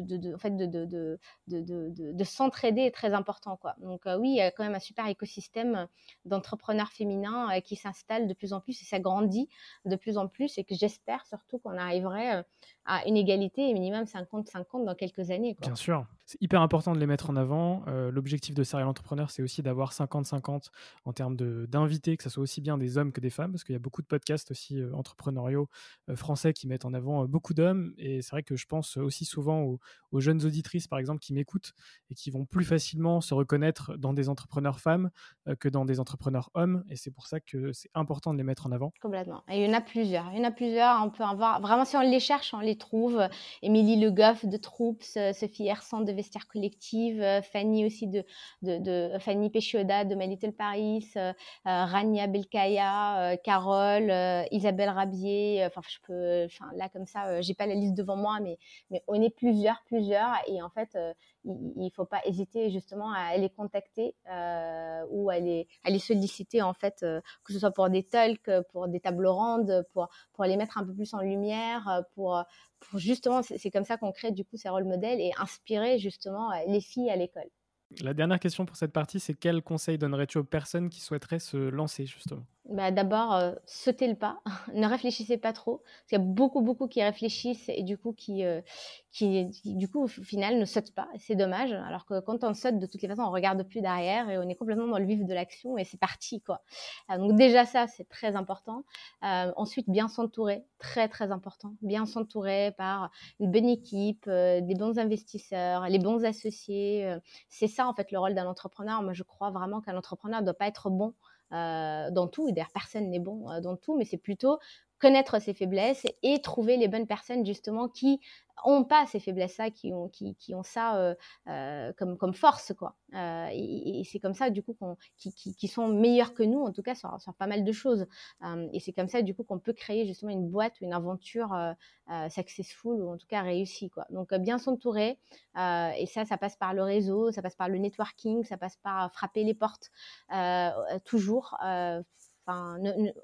de, en fait, de, de, de, de s'entraider est très important. Quoi. Donc oui, il y a quand même un super écosystème d'entrepreneurs féminins qui s'installe de plus en plus et ça grandit de plus en plus et que j'espère surtout qu'on arriverait à une égalité minimum 50-50 dans quelques années.
Bien sûr, c'est hyper important de les mettre en avant. L'objectif de Serial Entrepreneur, c'est aussi d'avoir 50-50 en termes d'invités, que ce soit aussi bien des hommes que des femmes, parce qu'il y a beaucoup de podcasts aussi entrepreneuriaux français qui mettent en avant beaucoup d'hommes. Et c'est vrai que je pense aussi souvent aux, aux jeunes auditrices, par exemple, qui m'écoutent et qui vont plus facilement se reconnaître dans des entrepreneurs femmes euh, que dans des entrepreneurs hommes. Et c'est pour ça que c'est important de les mettre en avant.
Complètement. Et il y en a plusieurs. Il y en a plusieurs. On peut en voir. Vraiment, si on les cherche, on les trouve. Émilie Le Goff de Troops, euh, Sophie Hersan de Vestiaire Collective, euh, Fanny aussi de, de, Fanny Péchioda de My Little Paris, Rania Belkaya, Carole, Isabelle Rabier. Enfin, je peux. Enfin, là, comme ça, j'ai pas la liste devant moi, mais, mais on est plusieurs, plusieurs. Et en fait, il ne faut pas hésiter justement à les contacter euh, ou à les, à les solliciter en fait, euh, que ce soit pour des talks, pour des tables rondes, pour, pour les mettre un peu plus en lumière, pour, pour justement, c'est comme ça qu'on crée du coup ces rôles modèles et inspirer justement les filles à l'école.
La dernière question pour cette partie, c'est quel conseil donnerais-tu aux personnes qui souhaiteraient se lancer justement?
Bah, D'abord, euh, sautez le pas, ne réfléchissez pas trop. Parce qu'il y a beaucoup, beaucoup qui réfléchissent et du coup, qui, euh, qui, du coup, au final, ne sautent pas. C'est dommage. Alors que quand on saute, de toutes les façons, on regarde plus derrière et on est complètement dans le vif de l'action et c'est parti. quoi. Euh, donc déjà, ça, c'est très important. ensuite, bien s'entourer, très, très important. Bien s'entourer par une bonne équipe, des bons investisseurs, les bons associés. c'est ça, en fait, le rôle d'un entrepreneur. Moi, je crois vraiment qu'un entrepreneur ne doit pas être bon euh, dans tout. D'ailleurs, personne n'est bon euh, dans tout, mais c'est plutôt connaître ses faiblesses et trouver les bonnes personnes justement qui ont pas ces faiblesses-là, qui ont, qui, ont ça euh, euh, comme, comme force, quoi. Euh, et, c'est comme ça, du coup, qu'on, qui, qui, sont meilleurs que nous, en tout cas, sur, sur pas mal de choses. et c'est comme ça, du coup, qu'on peut créer justement une boîte ou une aventure successful ou en tout cas réussie, quoi. Donc, bien s'entourer. et ça, ça passe par le réseau, ça passe par le networking, ça passe par frapper les portes toujours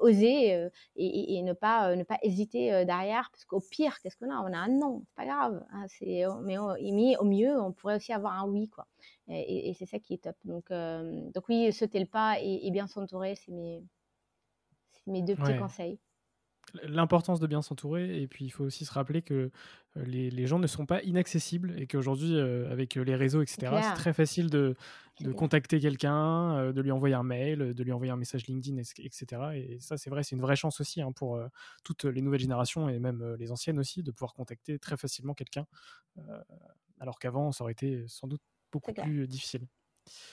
oser euh, et, ne pas euh, ne pas hésiter euh, derrière parce qu'au pire qu'est-ce qu'on a? On a un non c'est pas grave hein, c'est mais, au mieux on pourrait aussi avoir un oui quoi. Et, c'est ça qui est top. Donc donc oui sauter le pas et, bien s'entourer c'est mes mes deux petits conseils
l'importance de bien s'entourer. Et puis il faut aussi se rappeler que les, les, gens ne sont pas inaccessibles et qu'aujourd'hui avec les réseaux etc c'est très facile de, de contacter quelqu'un de lui envoyer un mail de lui envoyer un message LinkedIn etc et ça c'est vrai c'est une vraie chance aussi hein, pour toutes les nouvelles générations et même les anciennes aussi de pouvoir contacter très facilement quelqu'un alors qu'avant ça aurait été sans doute beaucoup plus difficile.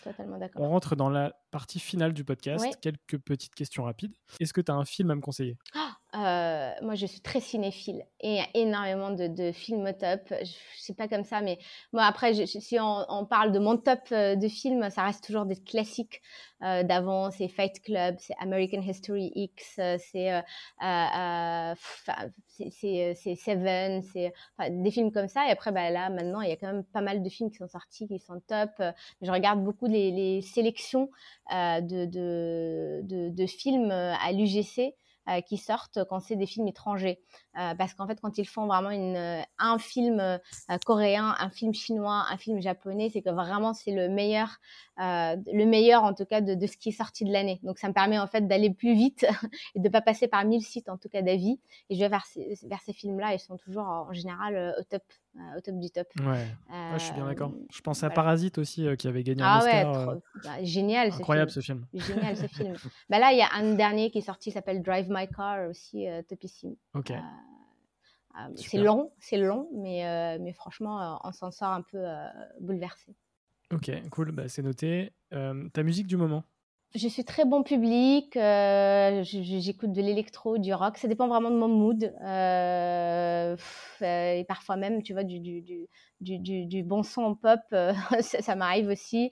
Totalement d'accord.
On rentre dans la partie finale du podcast. Quelques petites questions rapides. Est-ce que tu as un film à me conseiller?
Ah euh, moi, je suis très cinéphile et il y a énormément de, films au top. Je, ne sais pas comme ça, mais moi, après, si on, parle de mon top euh, de films, ça reste toujours des classiques euh, d'avant. C'est Fight Club, c'est American History X, c'est c'est Seven, c'est des films comme ça. Et après, bah, là, maintenant, il y a quand même pas mal de films qui sont sortis, qui sont top. Je regarde beaucoup les, les sélections de, de, de, de, films à l'UGC. Euh, qui sortent quand c'est des films étrangers. Euh, parce qu'en fait, quand ils font vraiment une, euh, un film coréen, un film chinois, un film japonais, c'est que vraiment c'est le meilleur, le meilleur en tout cas de, de ce qui est sorti de l'année. Donc ça me permet en fait d'aller plus vite et de pas passer par mille sites en tout cas d'avis. Et je vais vers ces, vers ces films-là, ils sont toujours en général au top euh, au top du top.
Ouais, je suis bien d'accord. Euh, je pense à Parasite aussi euh, qui avait gagné un ah Oscar. Ouais,
bah, génial.
Incroyable ce film.
Génial ce film. bah là, il y a un dernier qui est sorti, s'appelle Drive My Car aussi, topissime.
Ok.
C'est long, c'est long, mais, mais franchement, on s'en sort un peu bouleversé.
Ok, cool, bah, c'est noté. ta musique du moment?
Je suis très bon public, euh, j'écoute de l'électro, du rock, ça dépend vraiment de mon mood. Euh, euh, et parfois même, tu vois, du, du, du, du bon son pop, ça, m'arrive aussi.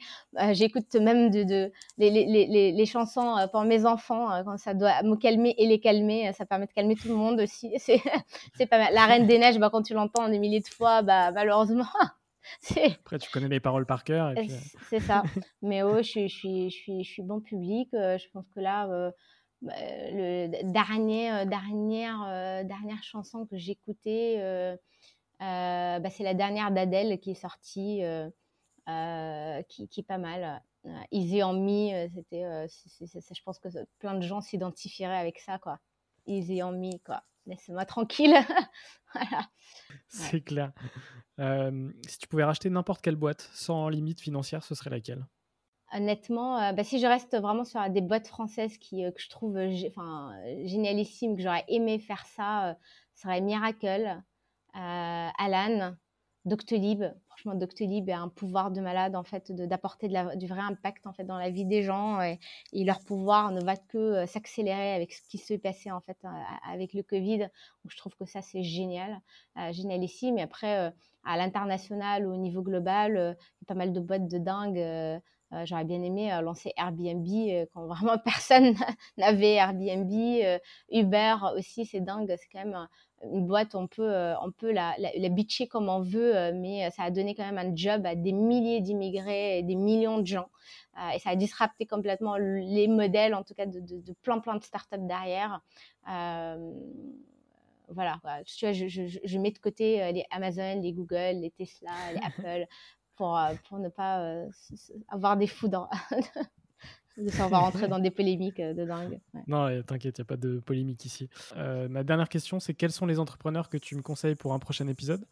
j'écoute même de, de les, les, les, chansons pour mes enfants, quand ça doit me calmer et les calmer, ça permet de calmer tout le monde aussi. C'est pas mal. La Reine des Neiges, bah, quand tu l'entends des milliers de fois, bah, malheureusement...
Après, tu connais les paroles par cœur. Euh,
c'est ça. Mais oh, je, suis, je, suis, je, suis, je suis bon public. Euh, je pense que là, euh, bah, le dernier, dernière, dernière chanson que j'écoutais, bah, c'est la dernière d'Adèle qui est sortie, qui, qui, est pas mal. Easy on Me, c'était, je pense que plein de gens s'identifieraient avec ça, quoi. Easy on Me, quoi. Laisse-moi tranquille. voilà.
C'est clair. Euh, si tu pouvais racheter n'importe quelle boîte sans limite financière, ce serait laquelle?
Honnêtement, euh, bah, si je reste vraiment sur des boîtes françaises qui, euh, que je trouve enfin, génialissimes, que j'aurais aimé faire ça, ce serait Miracle, Alan, Doctolib. Franchement, Doctolib a un pouvoir de malade en fait, d'apporter du vrai impact en fait dans la vie des gens et, leur pouvoir ne va que s'accélérer avec ce qui s'est passé en fait avec le Covid. Je trouve que ça c'est génial, génialissime. Mais après, à l'international au niveau global, il pas mal de boîtes de dingue. J'aurais bien aimé lancer Airbnb quand vraiment personne n'avait Airbnb. Uber aussi, c'est dingue. C'est quand même une boîte, on peut, on peut la, la, bitcher comme on veut, mais ça a donné quand même un job à des milliers d'immigrés et des millions de gens. et ça a disrupté complètement les modèles, en tout cas, de, de, plein, plein de startups derrière voilà, tu vois, je, je, je, mets de côté euh, les Amazon, les Google, les Tesla, les Apple pour, euh, pour ne pas euh, avoir des foudres. on va rentrer dans des polémiques de dingue.
Non, t'inquiète, il n'y a pas de polémique ici. ma dernière question, c'est quels sont les entrepreneurs que tu me conseilles pour un prochain épisode?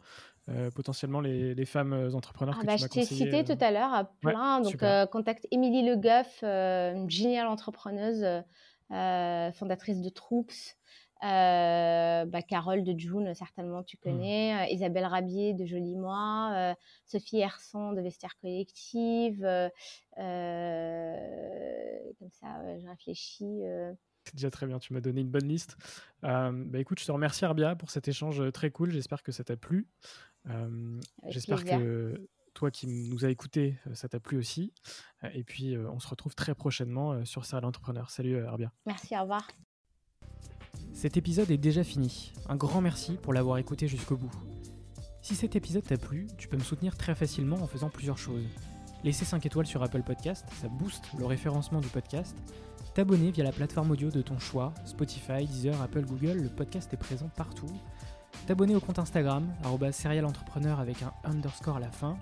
Potentiellement les, les, femmes entrepreneurs ah que
bah,
tu.
Je t'ai cité tout à l'heure, plein. donc, contacte Émilie Le Goff, une géniale entrepreneuse, fondatrice de Troops. Euh, bah, Carole de June, certainement tu mmh. connais, euh, Isabelle Rabier de Joli Moi, euh, Sophie Herson de Vestiaire Collective, comme ça, je réfléchis.
C'est déjà très bien, tu m'as donné une bonne liste. bah écoute, je te remercie Arbia pour cet échange très cool, j'espère que ça t'a plu. j'espère que toi qui nous as écoutés, ça t'a plu aussi. Et puis, on se retrouve très prochainement sur Serial Entrepreneur. Salut Arbia.
Merci, au revoir.
Cet épisode est déjà fini. Un grand merci pour l'avoir écouté jusqu'au bout. Si cet épisode t'a plu, tu peux me soutenir très facilement en faisant plusieurs choses. Laisser 5 étoiles sur Apple Podcast, ça booste le référencement du podcast. T'abonner via la plateforme audio de ton choix, Spotify, Deezer, Apple, Google, le podcast est présent partout. T'abonner au compte Instagram, serialentrepreneur avec un underscore à la fin.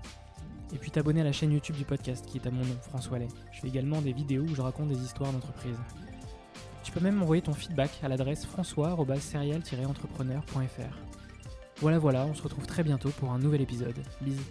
Et puis t'abonner à la chaîne YouTube du podcast qui est à mon nom, François Lay. Je fais également des vidéos où je raconte des histoires d'entreprise. Tu peux même m'envoyer ton feedback à l'adresse françois-serial-entrepreneur.fr. Voilà voilà, on se retrouve très bientôt pour un nouvel épisode. Bisous